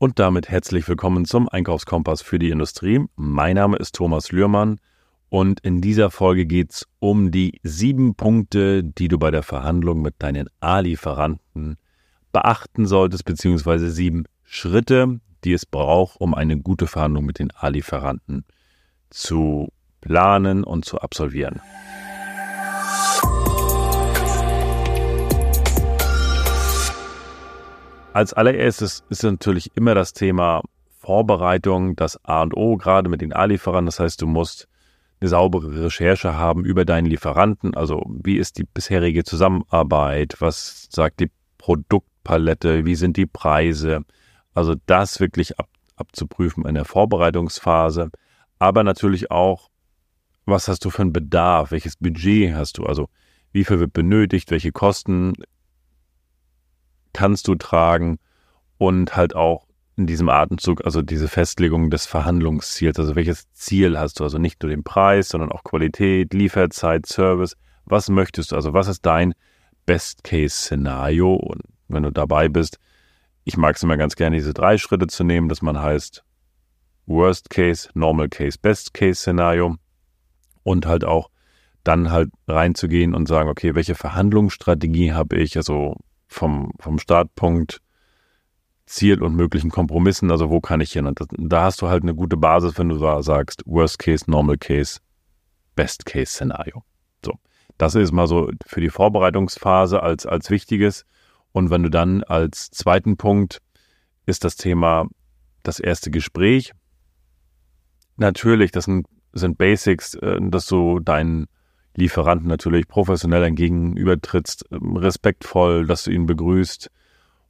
Und damit herzlich willkommen zum Einkaufskompass für die Industrie. Mein Name ist Thomas Lührmann und in dieser Folge geht es um die sieben Punkte, die du bei der Verhandlung mit deinen A-Lieferanten beachten solltest, beziehungsweise sieben Schritte, die es braucht, um eine gute Verhandlung mit den A-Lieferanten zu planen und zu absolvieren. Als allererstes ist natürlich immer das Thema Vorbereitung das A und O, gerade mit den A-Lieferanten. Das heißt, du musst eine saubere Recherche haben über deinen Lieferanten. Also wie ist die bisherige Zusammenarbeit? Was sagt die Produktpalette? Wie sind die Preise? Also das wirklich ab, abzuprüfen in der Vorbereitungsphase. Aber natürlich auch, was hast du für einen Bedarf? Welches Budget hast du? Also wie viel wird benötigt? Welche Kosten kannst du tragen und halt auch in diesem Atemzug, also diese Festlegung des Verhandlungsziels, also welches Ziel hast du, also nicht nur den Preis, sondern auch Qualität, Lieferzeit, Service, was möchtest du, also was ist dein Best-Case-Szenario? Und wenn du dabei bist, ich mag es immer ganz gerne, diese drei Schritte zu nehmen, dass man heißt Worst Case, Normal Case, Best Case Szenario. Und halt auch dann halt reinzugehen und sagen, okay, welche Verhandlungsstrategie habe ich, also vom, vom Startpunkt, Ziel und möglichen Kompromissen, also wo kann ich hin? Und das, da hast du halt eine gute Basis, wenn du sagst, Worst Case, Normal Case, Best Case Szenario. So, das ist mal so für die Vorbereitungsphase als, als wichtiges. Und wenn du dann als zweiten Punkt ist das Thema das erste Gespräch. Natürlich, das sind, sind Basics, äh, dass du deinen Lieferanten natürlich professionell entgegenübertrittst, respektvoll, dass du ihn begrüßt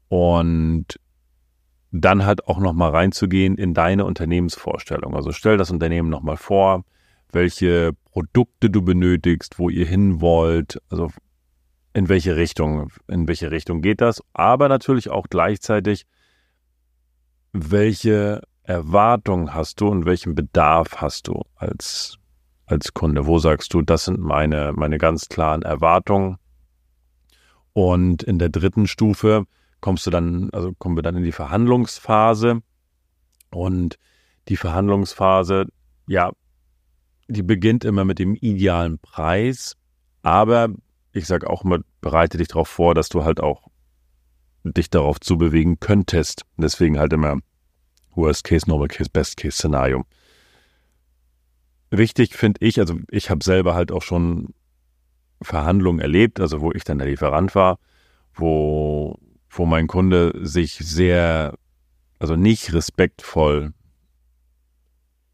und dann halt auch nochmal reinzugehen in deine Unternehmensvorstellung. Also stell das Unternehmen nochmal vor, welche Produkte du benötigst, wo ihr hin wollt, also in welche Richtung, in welche Richtung geht das, aber natürlich auch gleichzeitig, welche Erwartung hast du und welchen Bedarf hast du als als Kunde? Wo sagst du, das sind meine, meine ganz klaren Erwartungen? Und in der dritten Stufe kommst du dann, also kommen wir dann in die Verhandlungsphase. Und die Verhandlungsphase, ja, die beginnt immer mit dem idealen Preis. Aber ich sage auch immer, bereite dich darauf vor, dass du halt auch dich darauf zubewegen könntest. Deswegen halt immer Worst Case, Normal Case, Best Case Szenario. Wichtig finde ich, also ich habe selber halt auch schon Verhandlungen erlebt, also wo ich dann der Lieferant war, wo, wo mein Kunde sich sehr, also nicht respektvoll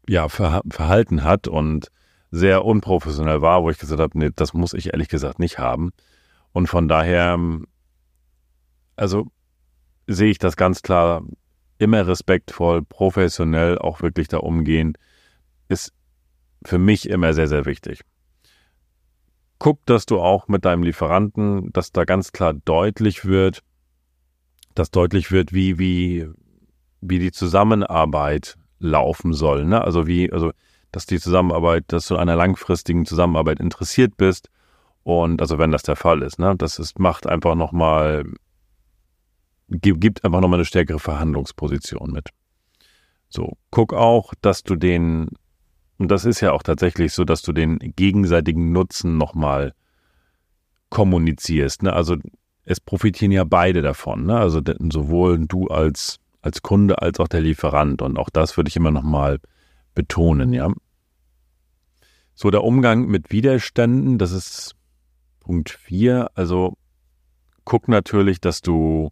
ja, ver, verhalten hat und sehr unprofessionell war, wo ich gesagt habe, nee, das muss ich ehrlich gesagt nicht haben. Und von daher, also sehe ich das ganz klar immer respektvoll, professionell auch wirklich da umgehen. Ist für mich immer sehr, sehr wichtig. Guck, dass du auch mit deinem Lieferanten, dass da ganz klar deutlich wird, dass deutlich wird, wie, wie, wie die Zusammenarbeit laufen soll. Ne? Also wie, also, dass die Zusammenarbeit, dass du an einer langfristigen Zusammenarbeit interessiert bist. Und also wenn das der Fall ist, ne, das ist, macht einfach nochmal, gibt einfach nochmal eine stärkere Verhandlungsposition mit. So, guck auch, dass du den und das ist ja auch tatsächlich so, dass du den gegenseitigen Nutzen nochmal kommunizierst. Ne? Also es profitieren ja beide davon. Ne? Also sowohl du als, als Kunde als auch der Lieferant. Und auch das würde ich immer nochmal betonen, ja. So, der Umgang mit Widerständen, das ist Punkt 4. Also guck natürlich, dass du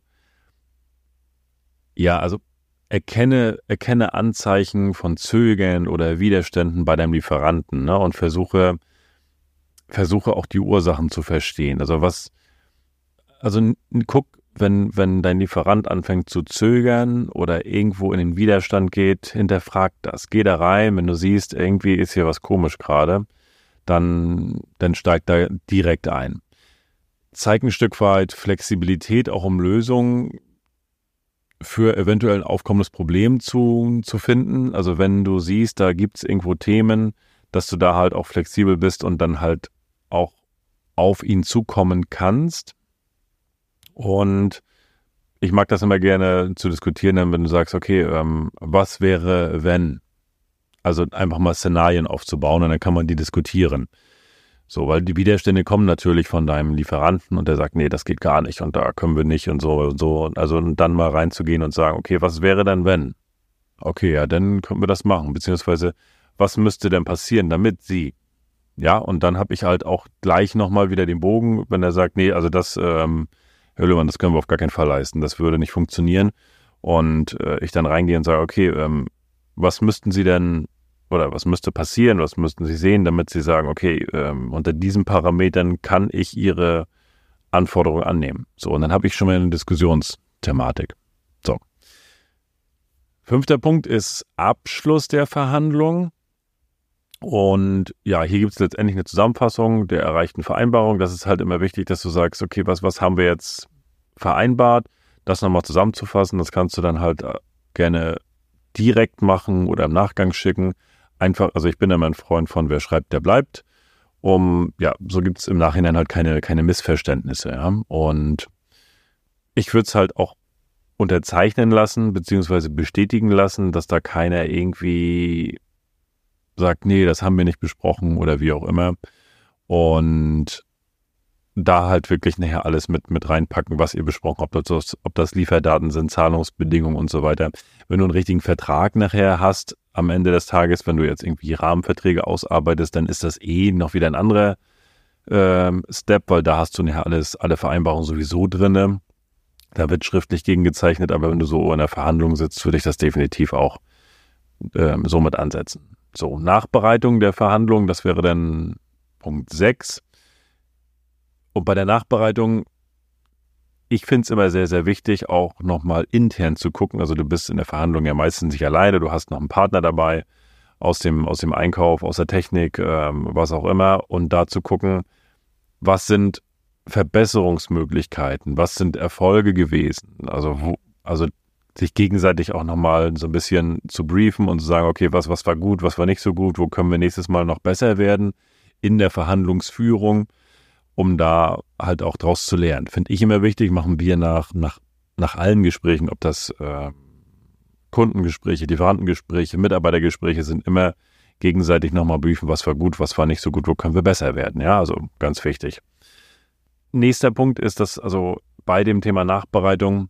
ja, also erkenne, erkenne Anzeichen von Zögern oder Widerständen bei deinem Lieferanten ne, und versuche, versuche auch die Ursachen zu verstehen. Also was, also guck, wenn, wenn dein Lieferant anfängt zu zögern oder irgendwo in den Widerstand geht, hinterfrag das. Geh da rein, wenn du siehst, irgendwie ist hier was komisch gerade, dann, dann steig da direkt ein. Zeig ein Stück weit Flexibilität auch um Lösungen für eventuell ein aufkommendes Problem zu, zu finden. Also wenn du siehst, da gibt es irgendwo Themen, dass du da halt auch flexibel bist und dann halt auch auf ihn zukommen kannst. Und ich mag das immer gerne zu diskutieren, wenn du sagst, okay, ähm, was wäre, wenn? Also einfach mal Szenarien aufzubauen und dann kann man die diskutieren. So, weil die Widerstände kommen natürlich von deinem Lieferanten und der sagt, nee, das geht gar nicht und da können wir nicht und so und so. Also dann mal reinzugehen und sagen, okay, was wäre dann, wenn? Okay, ja, dann können wir das machen. Beziehungsweise, was müsste denn passieren, damit sie? Ja, und dann habe ich halt auch gleich nochmal wieder den Bogen, wenn er sagt, nee, also das, ähm, Herr Löhmann, das können wir auf gar keinen Fall leisten, das würde nicht funktionieren. Und äh, ich dann reingehe und sage, okay, ähm, was müssten Sie denn oder was müsste passieren, was müssten Sie sehen, damit Sie sagen, okay, ähm, unter diesen Parametern kann ich Ihre Anforderungen annehmen. So, und dann habe ich schon mal eine Diskussionsthematik. So. Fünfter Punkt ist Abschluss der Verhandlung. Und ja, hier gibt es letztendlich eine Zusammenfassung der erreichten Vereinbarung. Das ist halt immer wichtig, dass du sagst, okay, was, was haben wir jetzt vereinbart? Das nochmal zusammenzufassen, das kannst du dann halt äh, gerne direkt machen oder im Nachgang schicken. Einfach, also ich bin immer ein Freund von, wer schreibt, der bleibt. Um, ja, so gibt es im Nachhinein halt keine, keine Missverständnisse, ja. Und ich würde es halt auch unterzeichnen lassen, beziehungsweise bestätigen lassen, dass da keiner irgendwie sagt, nee, das haben wir nicht besprochen oder wie auch immer. Und da halt wirklich nachher alles mit, mit reinpacken, was ihr besprochen habt, ob das, ob das Lieferdaten sind, Zahlungsbedingungen und so weiter. Wenn du einen richtigen Vertrag nachher hast, am Ende des Tages, wenn du jetzt irgendwie Rahmenverträge ausarbeitest, dann ist das eh noch wieder ein anderer ähm, Step, weil da hast du nachher alles, alle Vereinbarungen sowieso drinne. Da wird schriftlich gegengezeichnet, aber wenn du so in der Verhandlung sitzt, würde ich das definitiv auch ähm, so mit ansetzen. So, Nachbereitung der Verhandlungen, das wäre dann Punkt 6. Und bei der Nachbereitung, ich finde es immer sehr, sehr wichtig, auch nochmal intern zu gucken. Also du bist in der Verhandlung ja meistens nicht alleine, du hast noch einen Partner dabei aus dem, aus dem Einkauf, aus der Technik, ähm, was auch immer. Und da zu gucken, was sind Verbesserungsmöglichkeiten, was sind Erfolge gewesen. Also, wo, also sich gegenseitig auch nochmal so ein bisschen zu briefen und zu sagen, okay, was, was war gut, was war nicht so gut, wo können wir nächstes Mal noch besser werden in der Verhandlungsführung, um da halt auch draus zu lernen. Finde ich immer wichtig, machen wir nach, nach, nach allen Gesprächen, ob das äh, Kundengespräche, Lieferantengespräche, Mitarbeitergespräche sind immer gegenseitig nochmal briefen, was war gut, was war nicht so gut, wo können wir besser werden. Ja, also ganz wichtig. Nächster Punkt ist, dass also bei dem Thema Nachbereitung,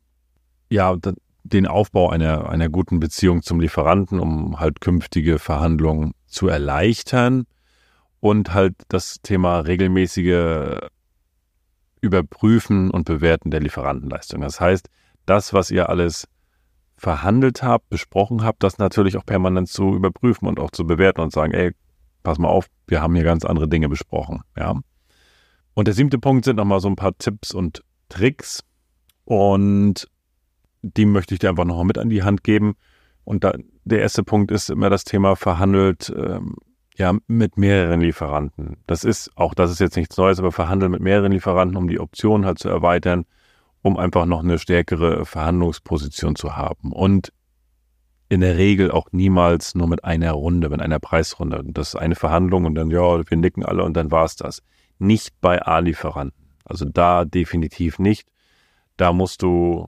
ja, den Aufbau einer, einer guten Beziehung zum Lieferanten, um halt künftige Verhandlungen zu erleichtern und halt das Thema regelmäßige Überprüfen und Bewerten der Lieferantenleistung. Das heißt, das, was ihr alles verhandelt habt, besprochen habt, das natürlich auch permanent zu überprüfen und auch zu bewerten und sagen, ey, pass mal auf, wir haben hier ganz andere Dinge besprochen, ja. Und der siebte Punkt sind nochmal so ein paar Tipps und Tricks. Und die möchte ich dir einfach nochmal mit an die Hand geben. Und da, der erste Punkt ist immer das Thema verhandelt, ähm, ja, mit mehreren Lieferanten. Das ist, auch das ist jetzt nichts Neues, aber verhandeln mit mehreren Lieferanten, um die Optionen halt zu erweitern, um einfach noch eine stärkere Verhandlungsposition zu haben. Und in der Regel auch niemals nur mit einer Runde, mit einer Preisrunde. Das ist eine Verhandlung und dann, ja, wir nicken alle und dann war's das. Nicht bei A-Lieferanten. Also da definitiv nicht. Da musst du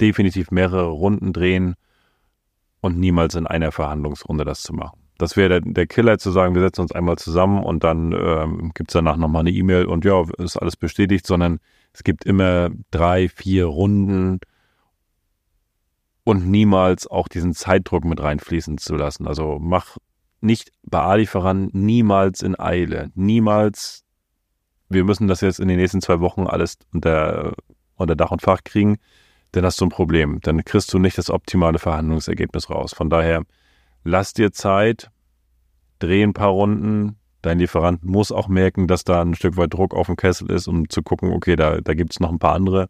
definitiv mehrere Runden drehen und niemals in einer Verhandlungsrunde das zu machen. Das wäre der, der, Killer zu sagen, wir setzen uns einmal zusammen und dann ähm, gibt es danach nochmal eine E-Mail und ja, ist alles bestätigt, sondern es gibt immer drei, vier Runden und niemals auch diesen Zeitdruck mit reinfließen zu lassen. Also mach nicht bei A-Lieferanten niemals in Eile, niemals, wir müssen das jetzt in den nächsten zwei Wochen alles unter, unter Dach und Fach kriegen dann hast du ein Problem. Dann kriegst du nicht das optimale Verhandlungsergebnis raus. Von daher, lass dir Zeit, dreh ein paar Runden. Dein Lieferant muss auch merken, dass da ein Stück weit Druck auf dem Kessel ist, um zu gucken, okay, da, da gibt es noch ein paar andere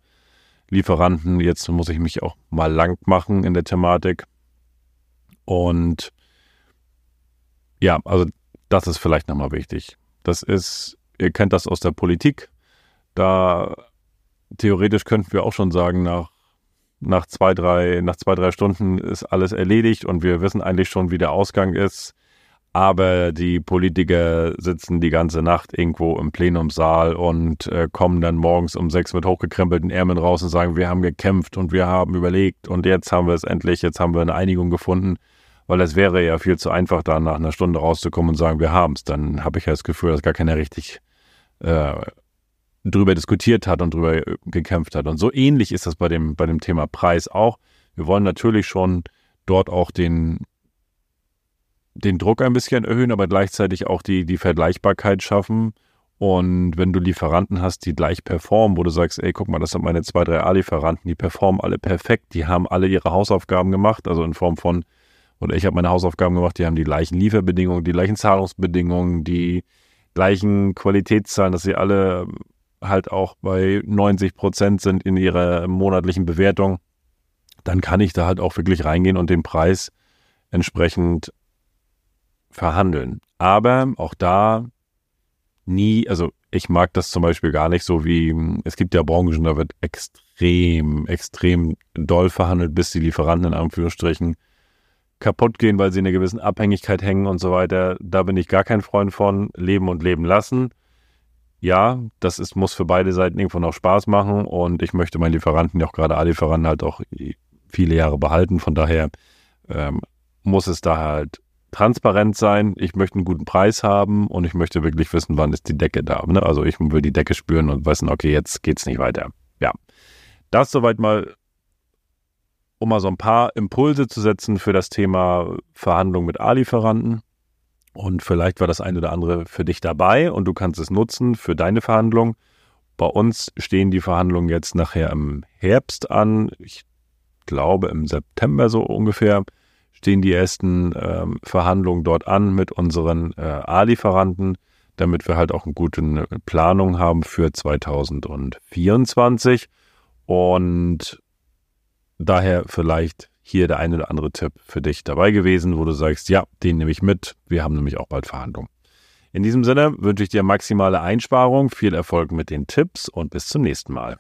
Lieferanten. Jetzt muss ich mich auch mal lang machen in der Thematik. Und ja, also das ist vielleicht nochmal wichtig. Das ist, ihr kennt das aus der Politik. Da theoretisch könnten wir auch schon sagen, nach nach zwei, drei, nach zwei, drei Stunden ist alles erledigt und wir wissen eigentlich schon, wie der Ausgang ist. aber die Politiker sitzen die ganze Nacht irgendwo im Plenumsaal und äh, kommen dann morgens um sechs mit hochgekrempelten Ärmeln raus und sagen, wir haben gekämpft und wir haben überlegt und jetzt haben wir es endlich, jetzt haben wir eine Einigung gefunden, weil es wäre ja viel zu einfach, da nach einer Stunde rauszukommen und sagen, wir haben es. Dann habe ich ja das Gefühl, dass gar keiner richtig äh, drüber diskutiert hat und drüber äh, gekämpft hat. Und so ähnlich ist das bei dem, bei dem Thema Preis auch. Wir wollen natürlich schon dort auch den den Druck ein bisschen erhöhen, aber gleichzeitig auch die, die Vergleichbarkeit schaffen. Und wenn du Lieferanten hast, die gleich performen, wo du sagst, ey, guck mal, das sind meine zwei, drei A-Lieferanten, die performen alle perfekt, die haben alle ihre Hausaufgaben gemacht, also in Form von, oder ich habe meine Hausaufgaben gemacht, die haben die gleichen Lieferbedingungen, die gleichen Zahlungsbedingungen, die gleichen Qualitätszahlen, dass sie alle halt auch bei 90 Prozent sind in ihrer monatlichen Bewertung, dann kann ich da halt auch wirklich reingehen und den Preis entsprechend verhandeln. Aber auch da nie, also ich mag das zum Beispiel gar nicht so wie, es gibt ja Branchen, da wird extrem, extrem doll verhandelt, bis die Lieferanten in Anführungsstrichen kaputt gehen, weil sie in einer gewissen Abhängigkeit hängen und so weiter. Da bin ich gar kein Freund von. Leben und leben lassen. Ja, das ist, muss für beide Seiten irgendwo noch Spaß machen und ich möchte meinen Lieferanten, ja auch gerade A-Lieferanten, halt auch viele Jahre behalten. Von daher ähm, muss es da halt transparent sein, ich möchte einen guten Preis haben und ich möchte wirklich wissen, wann ist die Decke da. Ne? Also ich will die Decke spüren und wissen, okay, jetzt geht's nicht weiter. Ja. Das soweit mal, um mal so ein paar Impulse zu setzen für das Thema Verhandlung mit A-Lieferanten. Und vielleicht war das eine oder andere für dich dabei und du kannst es nutzen für deine Verhandlung. Bei uns stehen die Verhandlungen jetzt nachher im Herbst an. Ich glaube im September so ungefähr stehen die ersten ähm, Verhandlungen dort an mit unseren äh, A-Lieferanten, damit wir halt auch eine gute äh, Planung haben für 2024. Und daher vielleicht hier der eine oder andere Tipp für dich dabei gewesen, wo du sagst, ja, den nehme ich mit. Wir haben nämlich auch bald Verhandlungen. In diesem Sinne wünsche ich dir maximale Einsparung, viel Erfolg mit den Tipps und bis zum nächsten Mal.